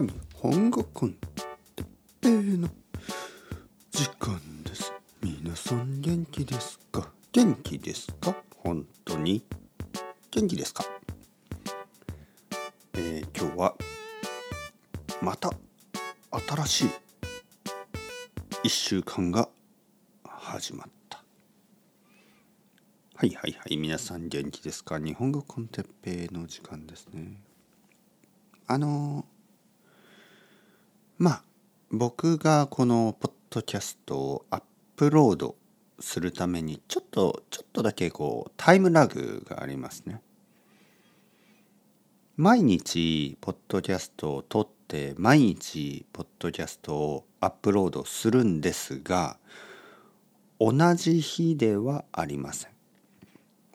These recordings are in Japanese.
日本語コンテッペイの時間です。皆さん元気ですか？元気ですか？本当に？元気ですか？えー、今日はまた新しい一週間が始まった。はいはいはい皆さん元気ですか？日本語コンテッペイの時間ですね。あのまあ僕がこのポッドキャストをアップロードするためにちょっとちょっとだけこうタイムラグがありますね。毎日ポッドキャストを撮って毎日ポッドキャストをアップロードするんですが同じ日ではありません。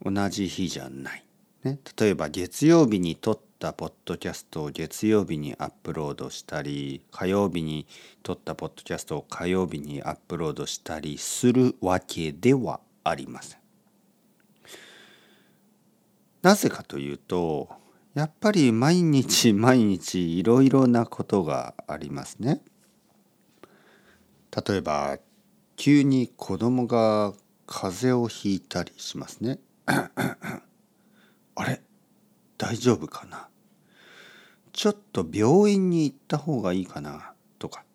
同じ日じゃない。ね、例えば月曜日に撮っったポッドキャストを月曜日にアップロードしたり火曜日に撮ったポッドキャストを火曜日にアップロードしたりするわけではありません。なぜかというとやっぱり毎日毎日いろいろなことがありますね。例えば急に子供が風邪をひいたりしますね。大丈夫かな？ちょっと病院に行った方がいいかな？とか。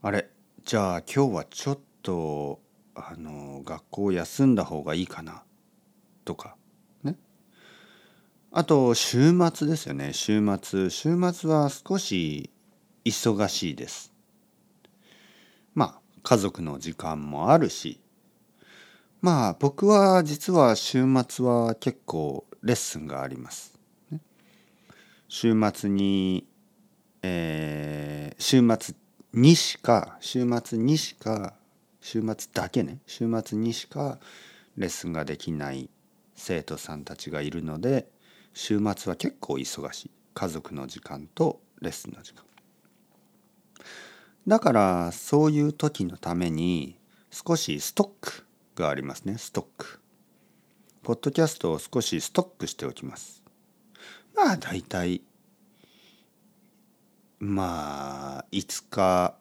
あれじゃあ今日はちょっとあの学校休んだ方がいいかな？とか。ね。あと週末ですよね。週末。週末は少し忙しいです。まあ家族の時間もあるし。まあ僕は実は週末は結構レッスンがあります。週末に、えー、週末にしか週末にしか週末だけね。週末にしかレッスンができない生徒さんたちがいるので週末は結構忙しい。家族の時間とレッスンの時間。だからそういう時のために少しストックがありますね。ストック。ポッドキャストを少しストックしておきます。まあ大体まあ5日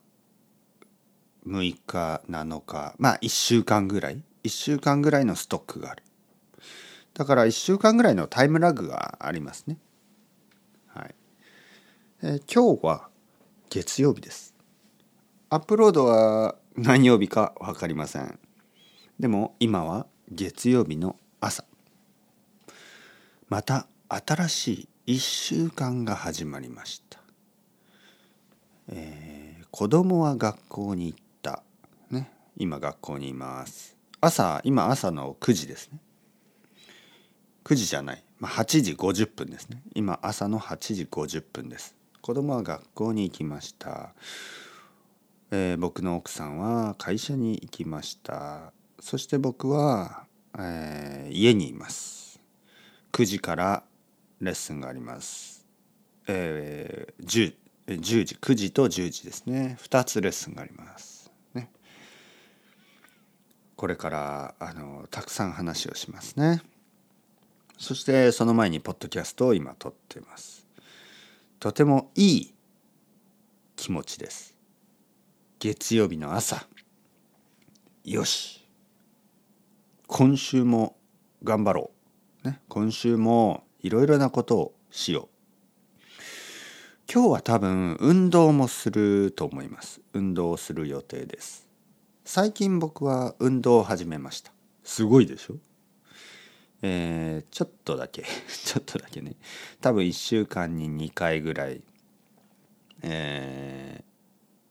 6日7日まあ1週間ぐらい1週間ぐらいのストックがある。だから1週間ぐらいのタイムラグがありますね。はい。えー、今日は月曜日です。アップロードは何曜日か分かりません。でも今は月曜日の朝。また新しい1週間が始まりました、えー、子供は学校に行った。ね。今学校にいます。朝今朝の9時ですね。9時じゃない、まあ、8時50分ですね。今朝の8時50分です。子供は学校に行きました、えー、僕の奥さんは会社に行きました。そして僕はえー、家にいます。9時からレッスンがあります、えー、10, 10時9時と10時ですね。2つレッスンがあります。ね。これからあのたくさん話をしますね。そしてその前にポッドキャストを今撮っています。とてもいい気持ちです。月曜日の朝。よし。今週も頑張ろう、ね、今週もいろいろなことをしよう。今日は多分運動もすると思います。運動をする予定です。最近僕は運動を始めました。すごいでしょ？えー、ちょっとだけ。ちょっとだけね。多分1週間に2回ぐらいえ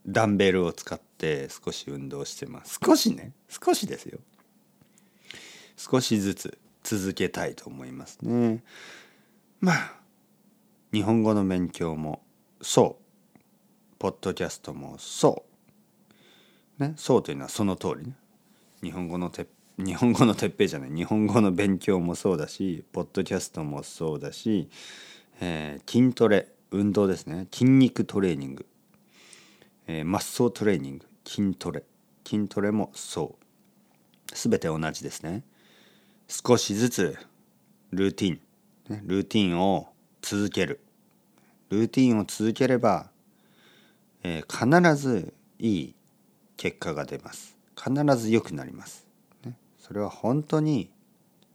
ー、ダンベルを使って少し運動してます。少しね。少しですよ少しずつ続けたいと思いますね。まあ日本語の勉強もそう。ポッドキャストもそう。ねそうというのはその通りね。日本語のて日本語のてっぺいじゃない。日本語の勉強もそうだしポッドキャストもそうだし、えー、筋トレ運動ですね。筋肉トレーニング、えー、マッソートレーニング。筋トレ。筋トレもそう。全て同じですね。少しずつルーティン、ルーティンを続ける。ルーティンを続ければ、えー、必ずいい結果が出ます。必ず良くなります、ね、それは本当に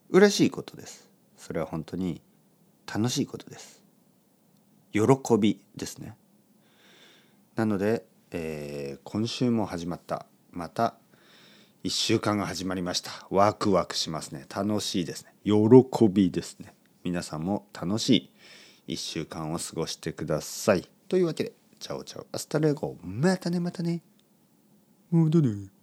嬉しいことです。それは本当に楽しいことです。喜びですね。なので、えー、今週も始まった。また1週間が始まりました。ワクワクしますね。楽しいですね。喜びですね。皆さんも楽しい1週間を過ごしてください。というわけで ciao ciao。 hasta luego。またねまたね。またね